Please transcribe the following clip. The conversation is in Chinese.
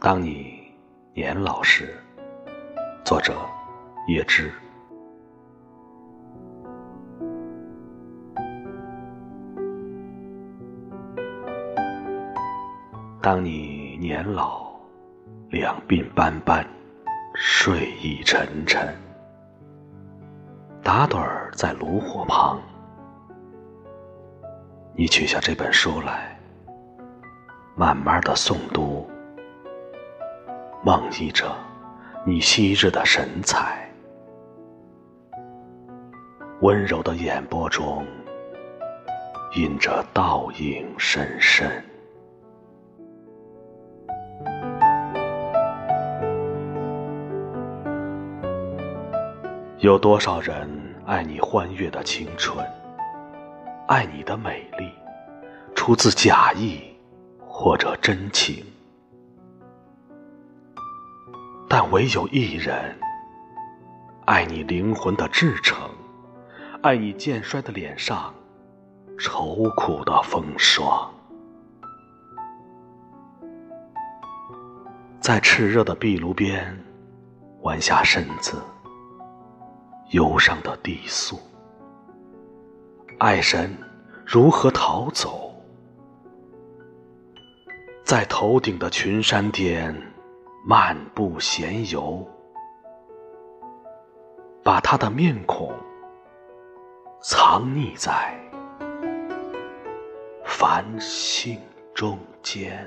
当你年老时，作者叶芝。当你年老，两鬓斑斑，睡意沉沉，打盹儿在炉火旁，你取下这本书来，慢慢的诵读，梦忆着你昔日的神采，温柔的眼波中印着倒影深深。有多少人爱你欢悦的青春，爱你的美丽，出自假意或者真情，唯有一人爱你灵魂的至诚，爱你渐衰的脸上愁苦的风霜，在炽热的壁炉边弯下身子。忧伤的低诉，爱神如何逃走？在头顶的群山巅漫步闲游，把他的面孔藏匿在繁星中间。